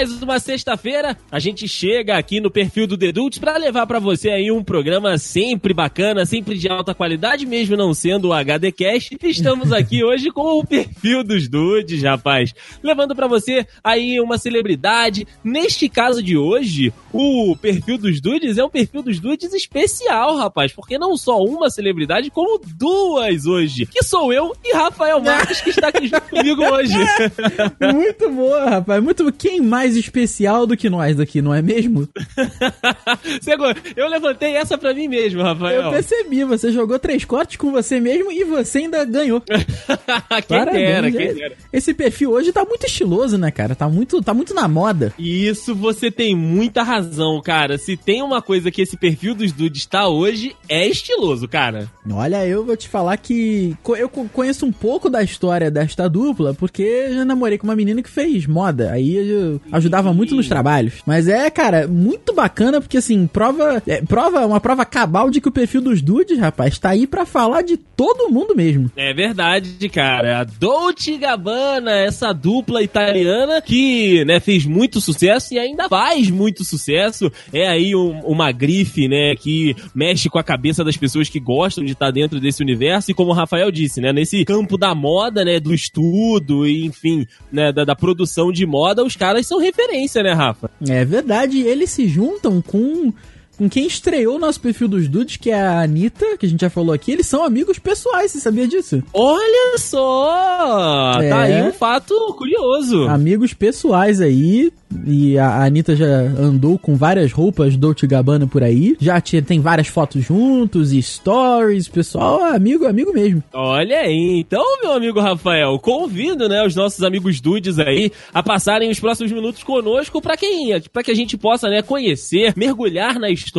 Mais uma sexta-feira, a gente chega aqui no perfil do Dedults para levar para você aí um programa sempre bacana, sempre de alta qualidade, mesmo não sendo o HD Cash. Estamos aqui hoje com o perfil dos Dudes, rapaz. Levando para você aí uma celebridade. Neste caso de hoje, o perfil dos Dudes é um perfil dos Dudes especial, rapaz, porque não só uma celebridade, como duas hoje. Que sou eu e Rafael Marques, que está aqui junto comigo hoje. Muito boa, rapaz. Muito Quem mais especial do que nós aqui, não é mesmo? eu levantei essa pra mim mesmo, Rafael. Eu percebi, você jogou três cortes com você mesmo e você ainda ganhou. quem Parabéns, dera, quem dera. Esse perfil hoje tá muito estiloso, né, cara? Tá muito, tá muito na moda. Isso você tem muita razão, cara. Se tem uma coisa que esse perfil dos dudes tá hoje, é estiloso, cara. Olha, eu vou te falar que eu conheço um pouco da história desta dupla, porque já namorei com uma menina que fez moda. Aí eu ajudava muito nos trabalhos. Mas é, cara, muito bacana, porque assim, prova. É, prova, uma prova cabal de que o perfil dos dudes, rapaz, tá aí para falar de todo mundo mesmo. É verdade, cara. A Dolce Gabbana, essa dupla italiana que, né, fez muito sucesso e ainda faz muito sucesso. É aí um, uma grife, né, que mexe com a cabeça das pessoas que gostam de estar dentro desse universo. E como o Rafael disse, né, nesse campo da moda, né, do estudo e, enfim, né, da, da produção de moda, os caras são referência, né, Rafa? É verdade. Eles se juntam com com quem estreou o nosso perfil dos dudes, que é a Anitta, que a gente já falou aqui, eles são amigos pessoais, você sabia disso? Olha só! É. Tá aí um fato curioso. Amigos pessoais aí, e a Anitta já andou com várias roupas Dolce Gabbana por aí. Já tinha, tem várias fotos juntos e stories. Pessoal, amigo, amigo mesmo. Olha aí. Então, meu amigo Rafael, convido, né, os nossos amigos dudes aí a passarem os próximos minutos conosco para quem, para que a gente possa, né, conhecer, mergulhar na história,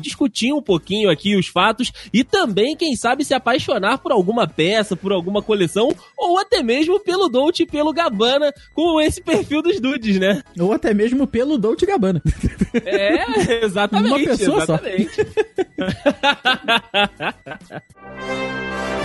discutir um pouquinho aqui os fatos e também, quem sabe, se apaixonar por alguma peça, por alguma coleção ou até mesmo pelo Dolce e pelo Gabbana com esse perfil dos dudes, né? Ou até mesmo pelo Dolce Gabbana. É, exatamente. Uma pessoa exatamente. só.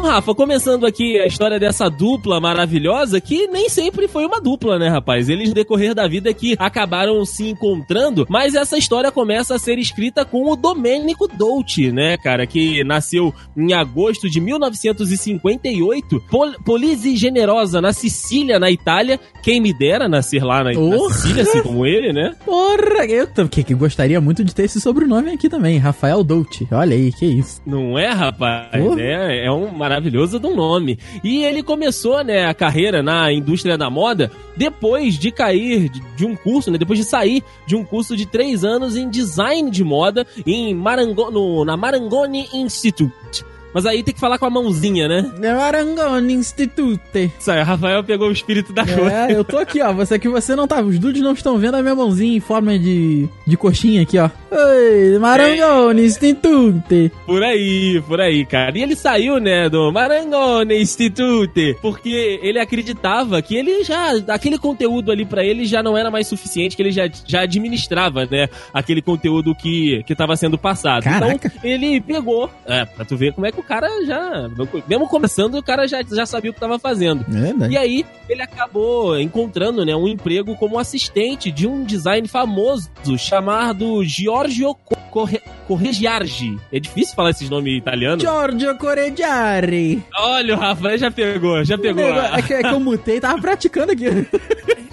Então, Rafa, começando aqui a história dessa dupla maravilhosa, que nem sempre foi uma dupla, né, rapaz? Eles, no decorrer da vida, que acabaram se encontrando, mas essa história começa a ser escrita com o Domênico Dolce, né, cara, que nasceu em agosto de 1958, Pol Polise Generosa, na Sicília, na Itália. Quem me dera nascer lá na, na Sicília, assim como ele, né? Porra, eu que, que gostaria muito de ter esse sobrenome aqui também, Rafael Dolce. Olha aí, que isso. Não é, rapaz? É, é um maravilhoso um nome. E ele começou, né, a carreira na indústria da moda depois de cair de, de um curso, né, depois de sair de um curso de três anos em design de moda em Marango, no, na Marangoni Institute. Mas aí tem que falar com a mãozinha, né? É Marangoni Institute. Isso aí, o Rafael pegou o espírito da é, coisa. É, eu tô aqui, ó. Você que você não tá. Os dudes não estão vendo a minha mãozinha em forma de, de coxinha aqui, ó. Oi, Marangoni é. Institute. Por aí, por aí, cara. E ele saiu, né, do Marangoni Institute, porque ele acreditava que ele já. aquele conteúdo ali para ele já não era mais suficiente, que ele já, já administrava, né, aquele conteúdo que, que tava sendo passado. Caraca. Então, ele pegou. É, pra tu ver como é que o cara já. Mesmo começando, o cara já, já sabia o que estava fazendo. É, e aí, ele acabou encontrando né, um emprego como assistente de um design famoso chamado Giorgio Corre Corregiargi. É difícil falar esses nomes italianos. Giorgio Corregiargi. Olha, o Rafael já pegou, já pegou. É que, é que eu mutei, tava praticando aqui.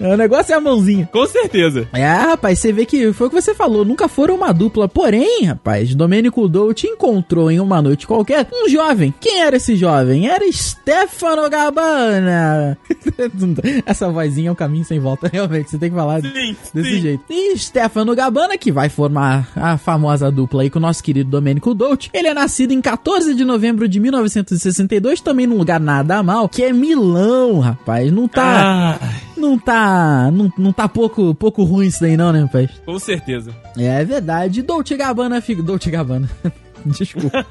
o negócio é a mãozinha. Com certeza. É, rapaz, você vê que foi o que você falou, nunca foram uma dupla. Porém, rapaz, Domênico Dolce encontrou em uma noite qualquer um jovem. Quem era esse jovem? Era Stefano Gabbana. Essa vozinha é um caminho sem volta, realmente. Você tem que falar sim, desse sim. jeito. E Stefano Gabbana que vai formar a famosa dupla aí com o nosso querido Domênico Dolce. Ele é nascido em 14 de novembro de 1962, também num lugar nada mal, que é Milão, rapaz. Não tá. Ah. Não tá. Não, não tá pouco, pouco ruim isso daí, não, né, rapaz? Com certeza. É verdade. Dolce Gabbana fica. Dolce Gabbana. Desculpa.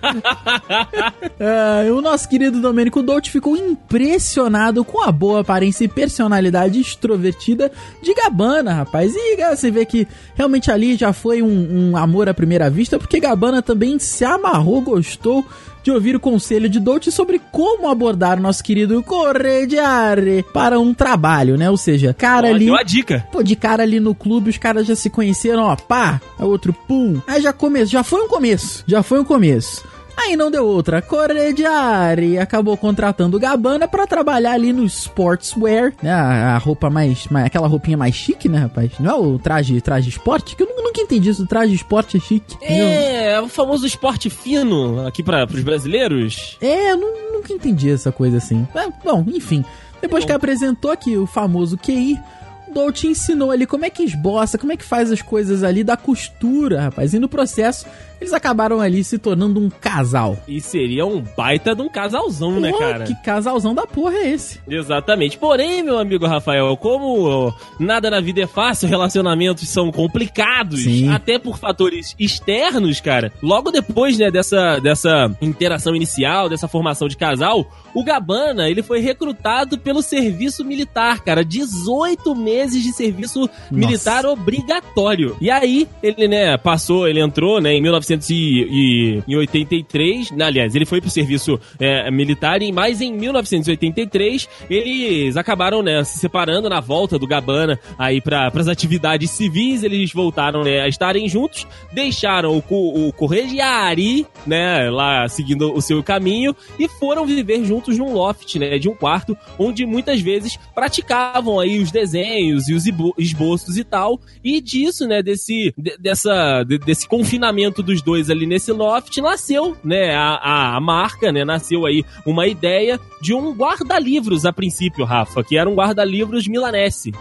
é, o nosso querido Domênico Dolce ficou impressionado com a boa aparência e personalidade extrovertida de Gabbana, rapaz. E você vê que realmente ali já foi um, um amor à primeira vista, porque Gabbana também se amarrou, gostou de ouvir o conselho de Dolce sobre como abordar o nosso querido Corrediare para um trabalho, né? Ou seja, cara ali. Deu a dica. Pô, de cara ali no clube, os caras já se conheceram, ó, pá, a outro pum. Aí já começou, já foi um começo, já foi um começo. Aí não deu outra. Corrediari acabou contratando Gabbana para trabalhar ali no sportswear, né? A, roupa mais, mais, aquela roupinha mais chique, né, rapaz? Não é o traje, traje esporte? Que eu nunca entendi isso. O traje esporte é chique. É, é o famoso esporte fino aqui para os brasileiros. É, eu nunca entendi essa coisa assim. É, bom, enfim. Depois bom. que apresentou aqui o famoso QI, Dolce ensinou ali como é que esboça, como é que faz as coisas ali da costura, rapaz. E no processo, eles acabaram ali se tornando um casal. E seria um baita de um casalzão, né, cara? Que casalzão da porra é esse? Exatamente. Porém, meu amigo Rafael, como nada na vida é fácil, relacionamentos são complicados, Sim. até por fatores externos, cara. Logo depois, né, dessa, dessa interação inicial, dessa formação de casal, o Gabana, ele foi recrutado pelo serviço militar, cara. 18 meses de serviço Nossa. militar obrigatório. E aí, ele, né, passou, ele entrou, né, em 19 1983, aliás, ele foi pro serviço é, militar, e mais em 1983 eles acabaram, né, se separando na volta do Gabana aí para as atividades civis, eles voltaram né, a estarem juntos, deixaram o, o Corregiari, né, lá seguindo o seu caminho e foram viver juntos num loft, né, de um quarto, onde muitas vezes praticavam aí os desenhos e os esboços e tal, e disso, né, desse, dessa, desse confinamento dos dois ali nesse loft, nasceu, né, a, a, marca, né, nasceu aí uma ideia de um guarda-livros a princípio, Rafa, que era um guarda-livros milanese.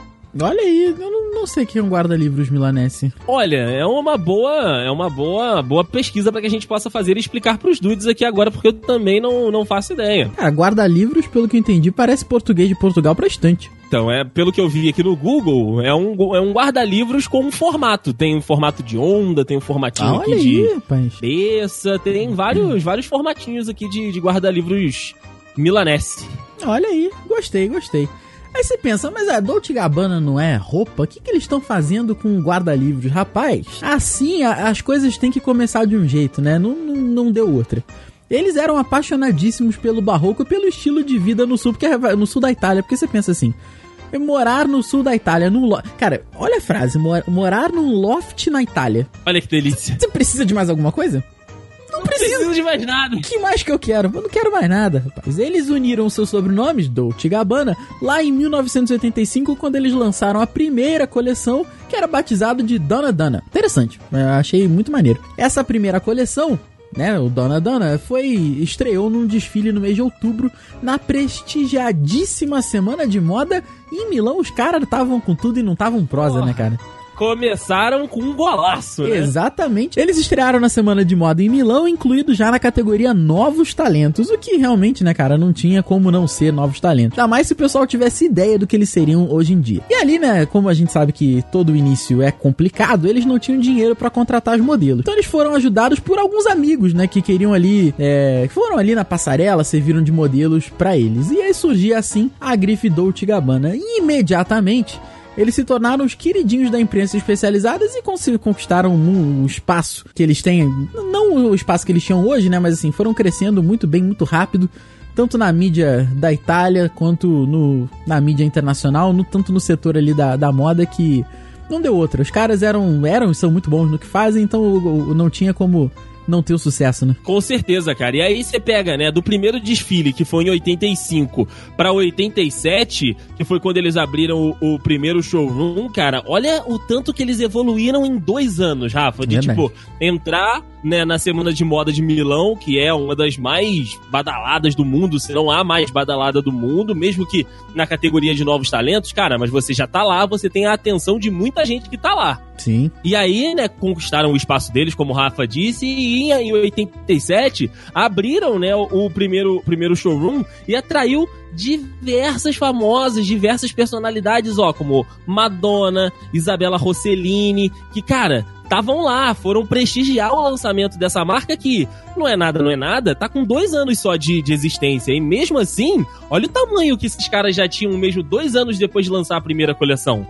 Olha aí, eu não, não sei quem é um guarda-livros milanese. Olha, é uma boa, é uma boa, boa pesquisa para que a gente possa fazer e explicar pros dudes aqui agora, porque eu também não, não faço ideia. Cara, guarda-livros, pelo que eu entendi, parece português de Portugal pra estante. Então, é, pelo que eu vi aqui no Google, é um, é um guarda-livros com um formato. Tem um formato de onda, tem um formatinho ah, aqui aí, de rapaz. peça, tem vários, vários formatinhos aqui de, de guarda-livros milanese. Olha aí, gostei, gostei. Aí você pensa, mas a Dolce Gabbana não é roupa? O que, que eles estão fazendo com guarda-livros? Rapaz, assim a, as coisas têm que começar de um jeito, né? Não, não, não deu outra. Eles eram apaixonadíssimos pelo barroco e pelo estilo de vida no sul, porque é no sul da Itália, porque você pensa assim, morar no sul da Itália, num lo... Cara, olha a frase, mor morar num loft na Itália. Olha que delícia. Você precisa de mais alguma coisa? Não, não preciso de mais nada. O que mais que eu quero? Eu não quero mais nada, rapaz. Eles uniram seus sobrenomes, Dolce Gabbana, lá em 1985, quando eles lançaram a primeira coleção, que era batizado de Donna Donna. Interessante, eu achei muito maneiro. Essa primeira coleção né, o Dona Dona, foi estreou num desfile no mês de outubro na prestigiadíssima semana de moda em Milão. Os caras estavam com tudo e não estavam prosa, né, cara? Começaram com um golaço, né? Exatamente. Eles estrearam na semana de moda em Milão, incluído já na categoria Novos Talentos, o que realmente, né, cara, não tinha como não ser Novos Talentos. Ainda mais se o pessoal tivesse ideia do que eles seriam hoje em dia. E ali, né, como a gente sabe que todo início é complicado, eles não tinham dinheiro para contratar os modelos. Então eles foram ajudados por alguns amigos, né, que queriam ali, é, foram ali na passarela, serviram de modelos para eles. E aí surgia assim a grife Dolce Gabbana. E imediatamente eles se tornaram os queridinhos da imprensa especializadas e conquistaram um, um, espaço que eles têm, não o espaço que eles tinham hoje, né, mas assim, foram crescendo muito bem, muito rápido, tanto na mídia da Itália quanto no, na mídia internacional, no, tanto no setor ali da, da moda que não deu outra. Os caras eram, eram são muito bons no que fazem, então não tinha como não ter o sucesso, né? Com certeza, cara. E aí você pega, né, do primeiro desfile, que foi em 85, para 87, que foi quando eles abriram o, o, primeiro showroom, cara, olha o tanto que eles evoluíram em dois anos, Rafa. De, tipo, entrar né, na Semana de Moda de Milão, que é uma das mais badaladas do mundo, se não a mais badalada do mundo, mesmo que na categoria de novos talentos, cara, mas você já tá lá, você tem a atenção de muita gente que tá lá. Sim. E aí, né, conquistaram o espaço deles, como o Rafa disse, e em 87 abriram, né, o, primeiro, primeiro showroom e atraiu diversas famosas, diversas personalidades, ó, como Madonna, Isabela Rossellini, que, cara, estavam lá, foram prestigiar o lançamento dessa marca que não é nada, não é nada, tá com dois anos só de, de existência. E mesmo assim, olha o tamanho que esses caras já tinham mesmo dois anos depois de lançar a primeira coleção.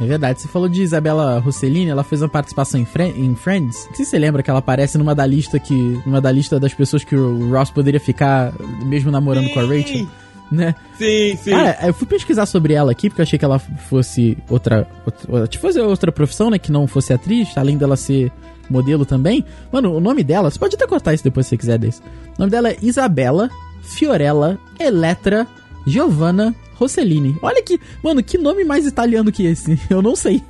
É verdade. Você falou de Isabela Rossellini, ela fez uma participação em, Fre em Friends. Não sei se você lembra que ela aparece numa da lista que. numa da lista das pessoas que o Ross poderia ficar mesmo namorando sim. com a Rachel. Né? Sim, sim. Cara, eu fui pesquisar sobre ela aqui, porque eu achei que ela fosse outra. outra tipo, fosse outra profissão, né? Que não fosse atriz, além dela ser modelo também. Mano, o nome dela, você pode até cortar isso depois se você quiser desse. O nome dela é Isabela Fiorella Eletra Giovanna Rossellini. Olha que, mano, que nome mais italiano que esse? Eu não sei.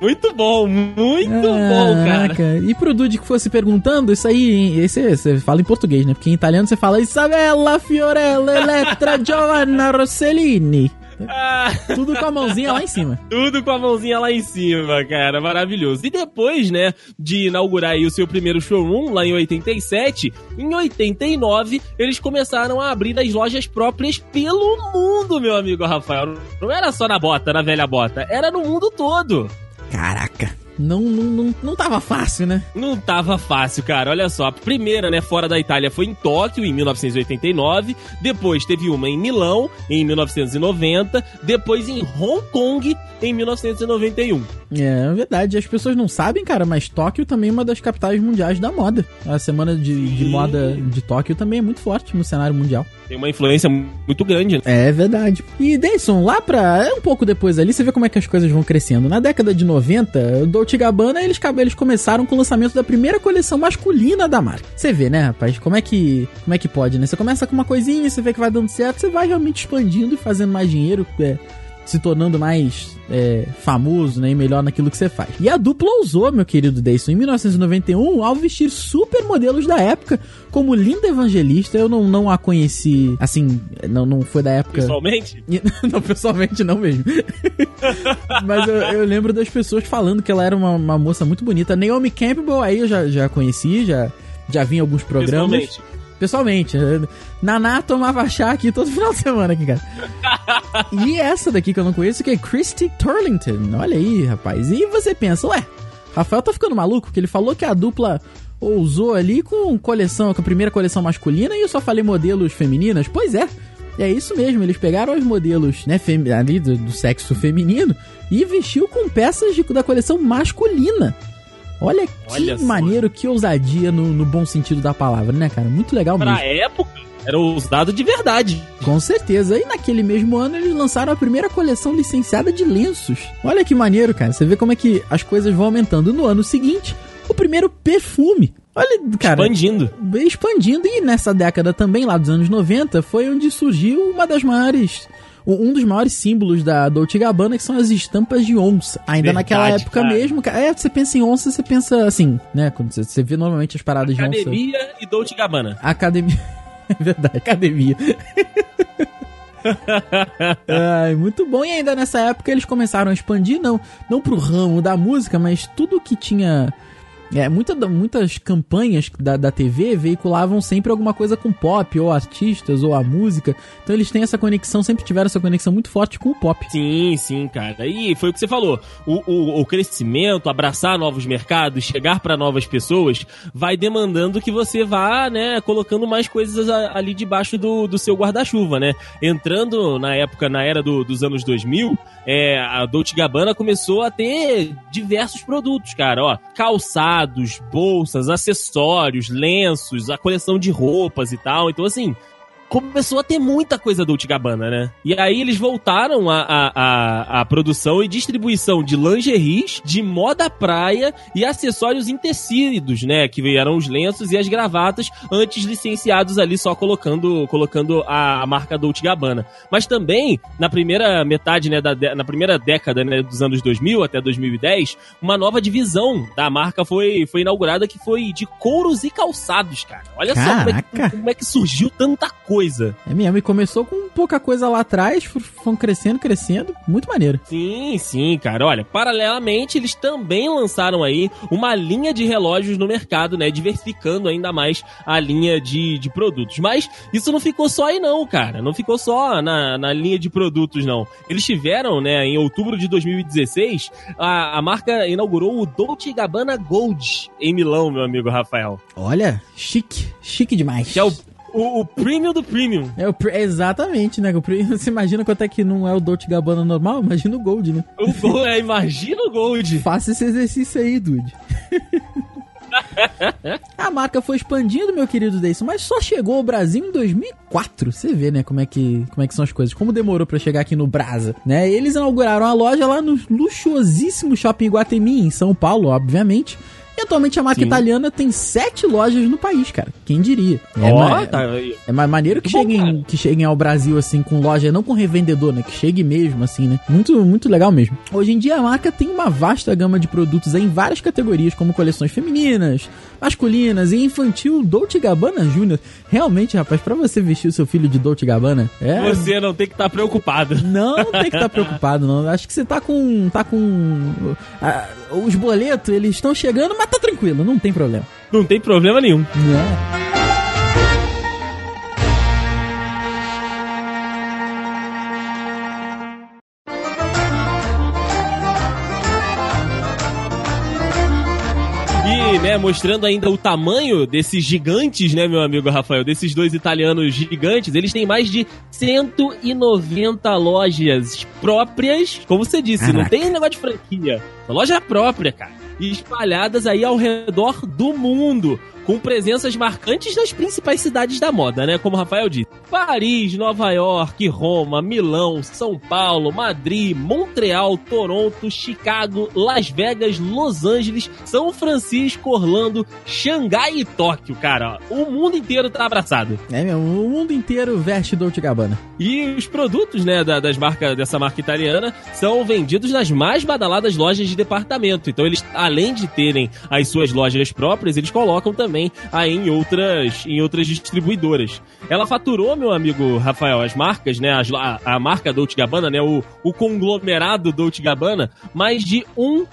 Muito bom, muito ah, bom, cara. E pro Dude que fosse perguntando, isso aí, esse você fala em português, né? Porque em italiano você fala Isabella Fiorella Elettra Giovanna Rossellini. Ah. Tudo com a mãozinha lá em cima. Tudo com a mãozinha lá em cima, cara. Maravilhoso. E depois, né, de inaugurar aí o seu primeiro showroom lá em 87, em 89, eles começaram a abrir as lojas próprias pelo mundo, meu amigo Rafael. Não era só na bota, na velha bota, era no mundo todo. Caraca não, não, não, não tava fácil, né? Não tava fácil, cara. Olha só, a primeira, né, fora da Itália foi em Tóquio, em 1989. Depois teve uma em Milão, em 1990. Depois em Hong Kong, em 1991. É, é verdade. As pessoas não sabem, cara, mas Tóquio também é uma das capitais mundiais da moda. A semana de, de moda de Tóquio também é muito forte no cenário mundial. Tem uma influência muito grande. Né? É verdade. E, Dayson, lá pra... É um pouco depois ali, você vê como é que as coisas vão crescendo. Na década de 90, o Dolce Gabbana, eles, eles começaram com o lançamento da primeira coleção masculina da marca. Você vê, né, rapaz? Como é que como é que pode, né? Você começa com uma coisinha, você vê que vai dando certo, você vai realmente expandindo e fazendo mais dinheiro, é, se tornando mais é, famoso né, e melhor naquilo que você faz. E a dupla usou, meu querido Dayson, em 1991, ao vestir supermodelos da época, como Linda Evangelista. Eu não, não a conheci, assim, não, não foi da época. Pessoalmente? não, pessoalmente não mesmo. Mas eu, eu, lembro das pessoas falando que ela era uma, uma moça muito bonita. Naomi Campbell, aí eu já, já conheci, já, já vi em alguns programas. Pessoalmente. Pessoalmente. Naná tomava chá aqui todo final de semana aqui, cara. e essa daqui que eu não conheço, que é Christy Turlington. Olha aí, rapaz. E você pensa, ué, Rafael tá ficando maluco? Porque ele falou que a dupla ousou ali com coleção, com a primeira coleção masculina e eu só falei modelos femininas. Pois é. É isso mesmo, eles pegaram os modelos né, ali do, do sexo feminino e vestiu com peças de, da coleção masculina. Olha que Olha maneiro, que ousadia no, no, bom sentido da palavra, né, cara? Muito legal pra mesmo. Pra época, era ousado de verdade. Com certeza. E naquele mesmo ano eles lançaram a primeira coleção licenciada de lenços. Olha que maneiro, cara. Você vê como é que as coisas vão aumentando. No ano seguinte, o primeiro perfume. Olha, cara. Expandindo. Expandindo. E nessa década também, lá dos anos 90, foi onde surgiu uma das maiores um dos maiores símbolos da Dolce Gabbana, que são as estampas de onça. Ainda Verdade, naquela época cara. mesmo, é, você pensa em onça, você pensa assim, né? Quando você, você vê normalmente as paradas Academia de onça. Academia e Dolce Gabbana. Academia. É verdade, academia. Ai, muito bom. E ainda nessa época eles começaram a expandir, não, não pro ramo da música, mas tudo que tinha é, muita, muitas campanhas da, da TV veiculavam sempre alguma coisa com pop, ou artistas, ou a música. Então eles têm essa conexão, sempre tiveram essa conexão muito forte com o pop. Sim, sim, cara. E foi o que você falou. O, o, o crescimento, abraçar novos mercados, chegar para novas pessoas, vai demandando que você vá, né, colocando mais coisas ali debaixo do, do seu guarda-chuva, né? Entrando na época, na era do, dos anos 2000, é, a Dolce Gabbana começou a ter diversos produtos, cara. Ó, calçar calçados, bolsas, acessórios, lenços, a coleção de roupas e tal. Então, assim, começou a ter muita coisa Dolce Gabbana, né? E aí eles voltaram a, a, a, a, produção e distribuição de lingeries, de moda praia e acessórios em tecidos, né? Que vieram os lenços e as gravatas, antes licenciados ali só colocando, colocando a, a marca Dolce Gabbana. Mas também, na primeira metade, né, da, na primeira década né, dos anos 2000 até 2010, uma nova divisão da marca foi, foi inaugurada que foi de couros e calçados, cara. Olha Caraca. só como é, que, como é que surgiu tanta coisa coisa. É mesmo, e começou com pouca coisa lá atrás, foram crescendo, crescendo, muito maneiro. Sim, sim, cara. Olha, paralelamente, eles também lançaram aí uma linha de relógios no mercado, né? Diversificando ainda mais a linha de, de produtos. Mas isso não ficou só aí, não, cara. Não ficou só na, na linha de produtos, não. Eles tiveram, né, em outubro de 2016, a, a marca inaugurou o Dolce Gabbana Gold em Milão, meu amigo Rafael. Olha, chique, chique demais. Que é o o, o premium do premium. É o, exatamente, né? O premium, você imagina quanto é que não é o Dolce Gabbana normal? Imagina o Gold, né? O Gold, é, imagina o Gold. Faça esse exercício aí, dude. a marca foi expandindo, meu querido Deison, mas só chegou ao Brasil em 2004. Você vê, né, como é que, como é que são as coisas. Como demorou para chegar aqui no Brasa, né? Eles inauguraram a loja lá no luxuosíssimo Shopping Guatemi, em São Paulo, obviamente. E atualmente a marca Sim. italiana tem sete lojas no país, cara. Quem diria? É, oh, ma tá é mais maneiro que, que cheguem, que cheguem ao Brasil, assim, com loja, não com revendedor, né? Que chegue mesmo, assim, né? Muito, muito legal mesmo. Hoje em dia a marca tem uma vasta gama de produtos em várias categorias, como coleções femininas, masculinas e infantil Dolce Gabbana Júnior. Realmente, rapaz, para você vestir o seu filho de Dolce Gabbana, é... Você não tem que estar tá preocupado. Não, não tem que estar tá preocupado, não. Acho que você tá com... tá com... os boletos, eles estão chegando, mas tá tranquilo, não tem problema. Não tem problema nenhum. Não. né, mostrando ainda o tamanho desses gigantes, né, meu amigo Rafael, desses dois italianos gigantes, eles têm mais de 190 lojas próprias, como você disse, Caraca. não tem negócio de franquia, é loja própria, cara, espalhadas aí ao redor do mundo com presenças marcantes nas principais cidades da moda, né? Como o Rafael disse. Paris, Nova York, Roma, Milão, São Paulo, Madrid, Montreal, Toronto, Chicago, Las Vegas, Los Angeles, São Francisco, Orlando, Xangai e Tóquio, cara. O mundo inteiro tá abraçado. É mesmo, o mundo inteiro veste Dolce Gabbana. E os produtos, né, da, das marcas, dessa marca italiana são vendidos nas mais badaladas lojas de departamento. Então eles, além de terem as suas lojas próprias, eles colocam também aí em outras, em outras distribuidoras. Ela faturou, meu amigo Rafael, as marcas, né? As, a, a marca Dolce Gabbana, né? O, o conglomerado Dolce Gabbana, mais de um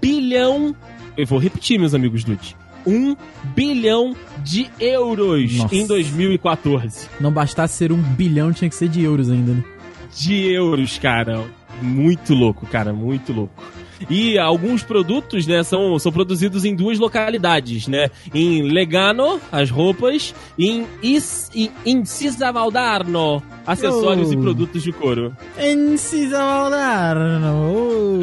bilhão. Eu vou repetir, meus amigos Dude. Um bilhão de euros Nossa. em 2014. Não bastasse ser um bilhão, tinha que ser de euros ainda, né? De euros, cara. Muito louco, cara, muito louco. E alguns produtos, né, são, são produzidos em duas localidades, né? Em Legano, as roupas, e em, Is, em Cisavaldarno, acessórios oh. e produtos de couro. Em Cisavaldarno. Oh.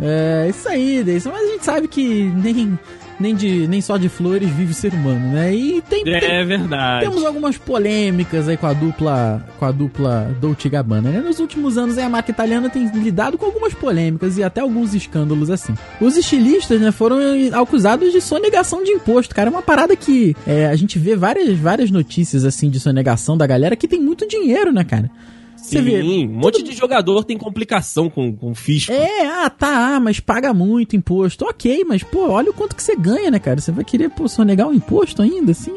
é, isso aí, Deison. Mas a gente sabe que nem nem, de, nem só de flores vive o ser humano, né? E tem, é tem, verdade. Temos algumas polêmicas aí com a dupla com a dupla Dolce Gabbana, né? Nos últimos anos a marca italiana tem lidado com algumas polêmicas e até alguns escândalos assim. Os estilistas, né, foram acusados de sonegação de imposto, cara, é uma parada que é, a gente vê várias várias notícias assim de sonegação da galera que tem muito dinheiro, né, cara? Você vê. Um monte de jogador tem complicação com, com fisco. É, ah, tá, mas paga muito imposto. Ok, mas, pô, olha o quanto que você ganha, né, cara? Você vai querer, pô, sonegar o um imposto ainda, assim?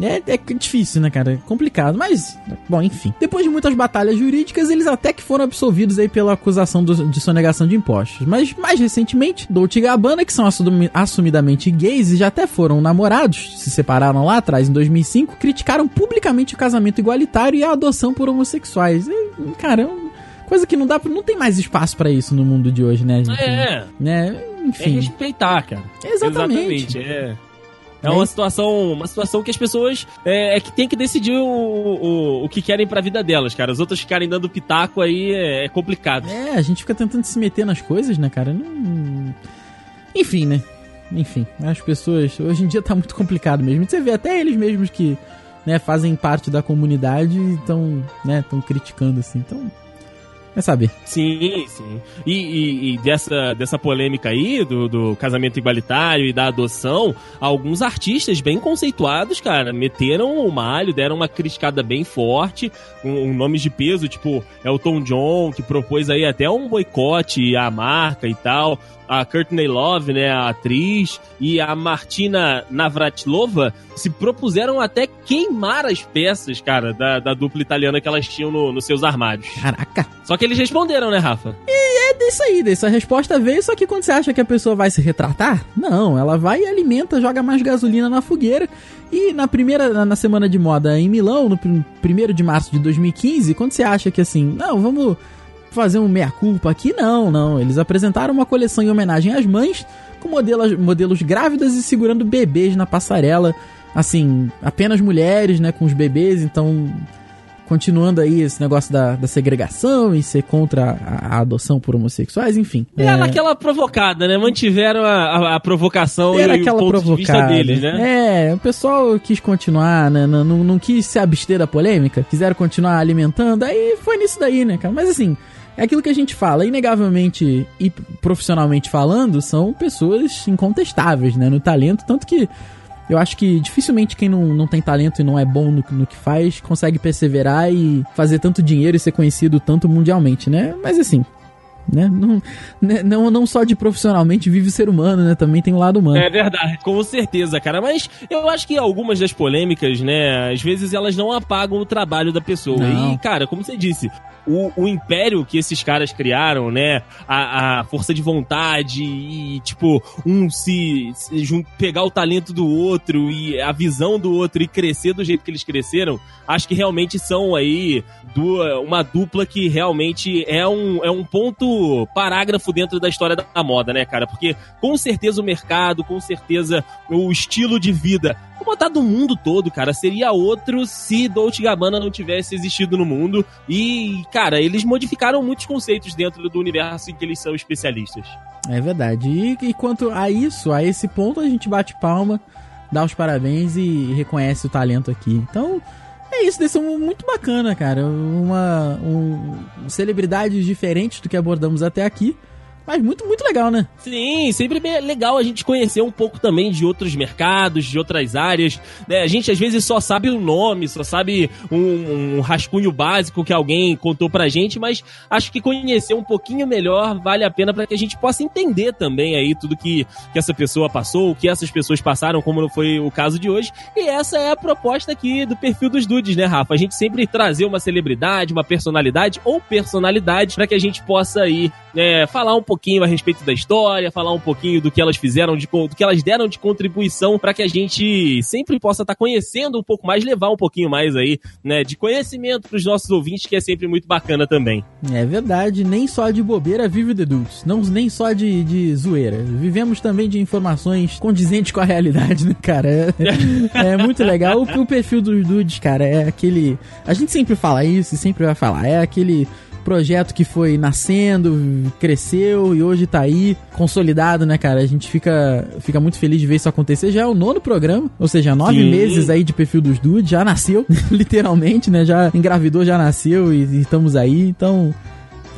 É, é, é difícil, né, cara? É complicado, mas, bom, enfim. Depois de muitas batalhas jurídicas, eles até que foram absolvidos aí pela acusação do, de sonegação de impostos. Mas, mais recentemente, Dolce Gabbana, que são assumidamente gays e já até foram namorados, se separaram lá atrás, em 2005, criticaram publicamente o casamento igualitário e a adoção por homossexuais. E cara, coisa que não dá não tem mais espaço para isso no mundo de hoje, né, gente? É. Né? Enfim. É respeitar, cara. Exatamente. Exatamente, é. É uma situação, uma situação que as pessoas é, é que tem que decidir o, o, o que querem pra vida delas, cara. As outras ficarem dando pitaco aí é, é complicado. É, a gente fica tentando se meter nas coisas, né, cara? Não... Enfim, né? Enfim, as pessoas. Hoje em dia tá muito complicado mesmo. Você vê até eles mesmos que né, fazem parte da comunidade e estão né, criticando assim. Então, é saber. Sim, sim. E, e, e, dessa, dessa polêmica aí, do, do casamento igualitário e da adoção, alguns artistas bem conceituados, cara, meteram o malho, deram uma criticada bem forte, com um, nomes de peso, tipo Elton John, que propôs aí até um boicote à marca e tal a Courtney Love, né, a atriz, e a Martina Navratilova se propuseram até queimar as peças, cara, da, da dupla italiana que elas tinham no, nos seus armários. Caraca. Só que eles responderam, né, Rafa? E é disso aí, dessa resposta veio, só que quando você acha que a pessoa vai se retratar, não, ela vai e alimenta, joga mais gasolina na fogueira. E na primeira, na semana de moda em Milão, no 1 de março de 2015, quando você acha que assim, não, vamos fazer um meia-culpa aqui, não, não. Eles apresentaram uma coleção em homenagem às mães, com modelos, modelos grávidas e segurando bebês na passarela. Assim, apenas mulheres, né, com os bebês, então continuando aí esse negócio da, da segregação e ser contra a, a adoção por homossexuais, enfim. É, é aquela provocada, né? Mantiveram a, a, a provocação Era e aquela o ponto provocada. de vista deles, né? É, o pessoal quis continuar, né? Não, não, não quis se abster da polêmica, quiseram continuar alimentando, aí foi nisso daí, né, cara? Mas assim, é aquilo que a gente fala, inegavelmente e profissionalmente falando, são pessoas incontestáveis, né, no talento, tanto que eu acho que dificilmente quem não, não tem talento e não é bom no, no que faz consegue perseverar e fazer tanto dinheiro e ser conhecido tanto mundialmente, né? Mas assim, né? Não, né? não, não só de profissionalmente vive o ser humano, né? Também tem o um lado humano. É verdade, com certeza, cara. Mas eu acho que algumas das polêmicas, né? Às vezes elas não apagam o trabalho da pessoa. Não. E, cara, como você disse, o, o império que esses caras criaram, né? A, a força de vontade e, tipo, um se, se jun- pegar o talento do outro e a visão do outro e crescer do jeito que eles cresceram, acho que realmente são aí du- uma dupla que realmente é um, é um ponto parágrafo dentro da história da moda, né, cara? Porque com certeza o mercado, com certeza o estilo de vida, vou botar do mundo todo, cara, seria outro se Dolce Gabbana não tivesse existido no mundo. E, cara, eles modificaram muitos conceitos dentro do universo em que eles são especialistas. É verdade. E, e quanto a isso, a esse ponto, a gente bate palma, dá os parabéns e reconhece o talento aqui. Então, é isso, desse um muito bacana, cara. Uma. Um, celebridades diferentes do que abordamos até aqui. Mas muito, muito legal, né? Sim, sempre bem legal a gente conhecer um pouco também de outros mercados, de outras áreas. Né? A gente às vezes só sabe o nome, só sabe um, um rascunho básico que alguém contou pra gente, mas acho que conhecer um pouquinho melhor vale a pena para que a gente possa entender também aí tudo que, que essa pessoa passou, o que essas pessoas passaram, como foi o caso de hoje. E essa é a proposta aqui do perfil dos dudes, né, Rafa? A gente sempre trazer uma celebridade, uma personalidade ou personalidade para que a gente possa aí é, falar um pouquinho a respeito da história, falar um pouquinho do que elas fizeram, de, do que elas deram de contribuição para que a gente sempre possa estar conhecendo um pouco mais, levar um pouquinho mais aí, né, de conhecimento pros nossos ouvintes, que é sempre muito bacana também. É verdade, nem só de bobeira vive o The Dudes, não nem só de, de zoeira. Vivemos também de informações condizentes com a realidade, né, cara? É, é muito legal. O, o perfil dos Dudes, cara, é aquele. A gente sempre fala isso e sempre vai falar. É aquele projeto que foi nascendo, cresceu e hoje tá aí, consolidado, né, cara? A gente fica, fica muito feliz de ver isso acontecer. Já é o nono programa, ou seja, nove Sim. meses aí de perfil dos dudes, já nasceu, literalmente, né? Já engravidou, já nasceu e, e estamos aí, então.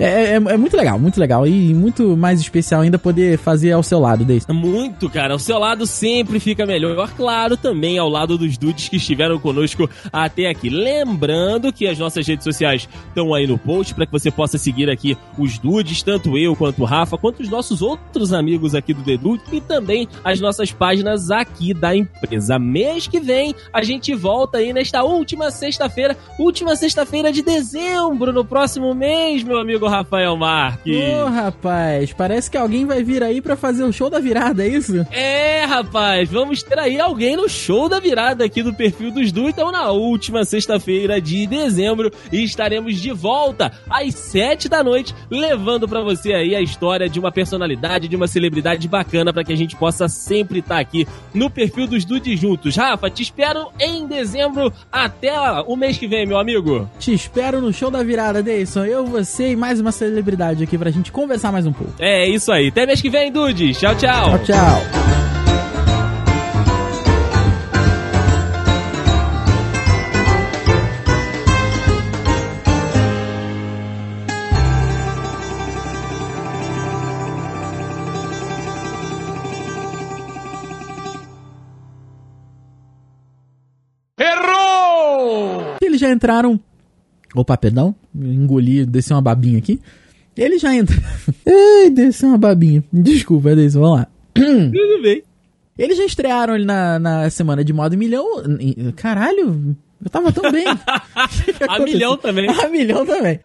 É, é, é muito legal, muito legal. E muito mais especial ainda poder fazer ao seu lado desse. Muito, cara. Ao seu lado sempre fica melhor. Claro, também ao lado dos dudes que estiveram conosco até aqui. Lembrando que as nossas redes sociais estão aí no post para que você possa seguir aqui os dudes, tanto eu quanto o Rafa, quanto os nossos outros amigos aqui do Dude e também as nossas páginas aqui da empresa. Mês que vem a gente volta aí nesta última sexta-feira, última sexta-feira de dezembro, no próximo mês, meu amigo Rafael Marques. Ô, rapaz, parece que alguém vai vir aí pra fazer o show da virada, é isso? É, rapaz, vamos ter aí alguém no show da virada aqui do perfil dos Du. Então, na última sexta-feira de dezembro, estaremos de volta às sete da noite, levando pra você aí a história de uma personalidade, de uma celebridade bacana, pra que a gente possa sempre estar aqui no perfil dos Dudes juntos. Rafa, te espero em dezembro. Até o mês que vem, meu amigo. Te espero no show da virada, Deison. Eu, você e mais uma celebridade aqui pra gente conversar mais um pouco. É isso aí. Até mês que vem, Dudes. Tchau, tchau. Tchau, tchau. Eles já entraram. Opa, perdão. Engoli, desci uma babinha aqui. Ele já entra. Ai, desceu uma babinha. Desculpa, Deison, vamos lá. Tudo bem. Eles já estrearam ele na, na semana de modo milhão. Caralho, eu tava tão bem. A milhão também. A milhão também.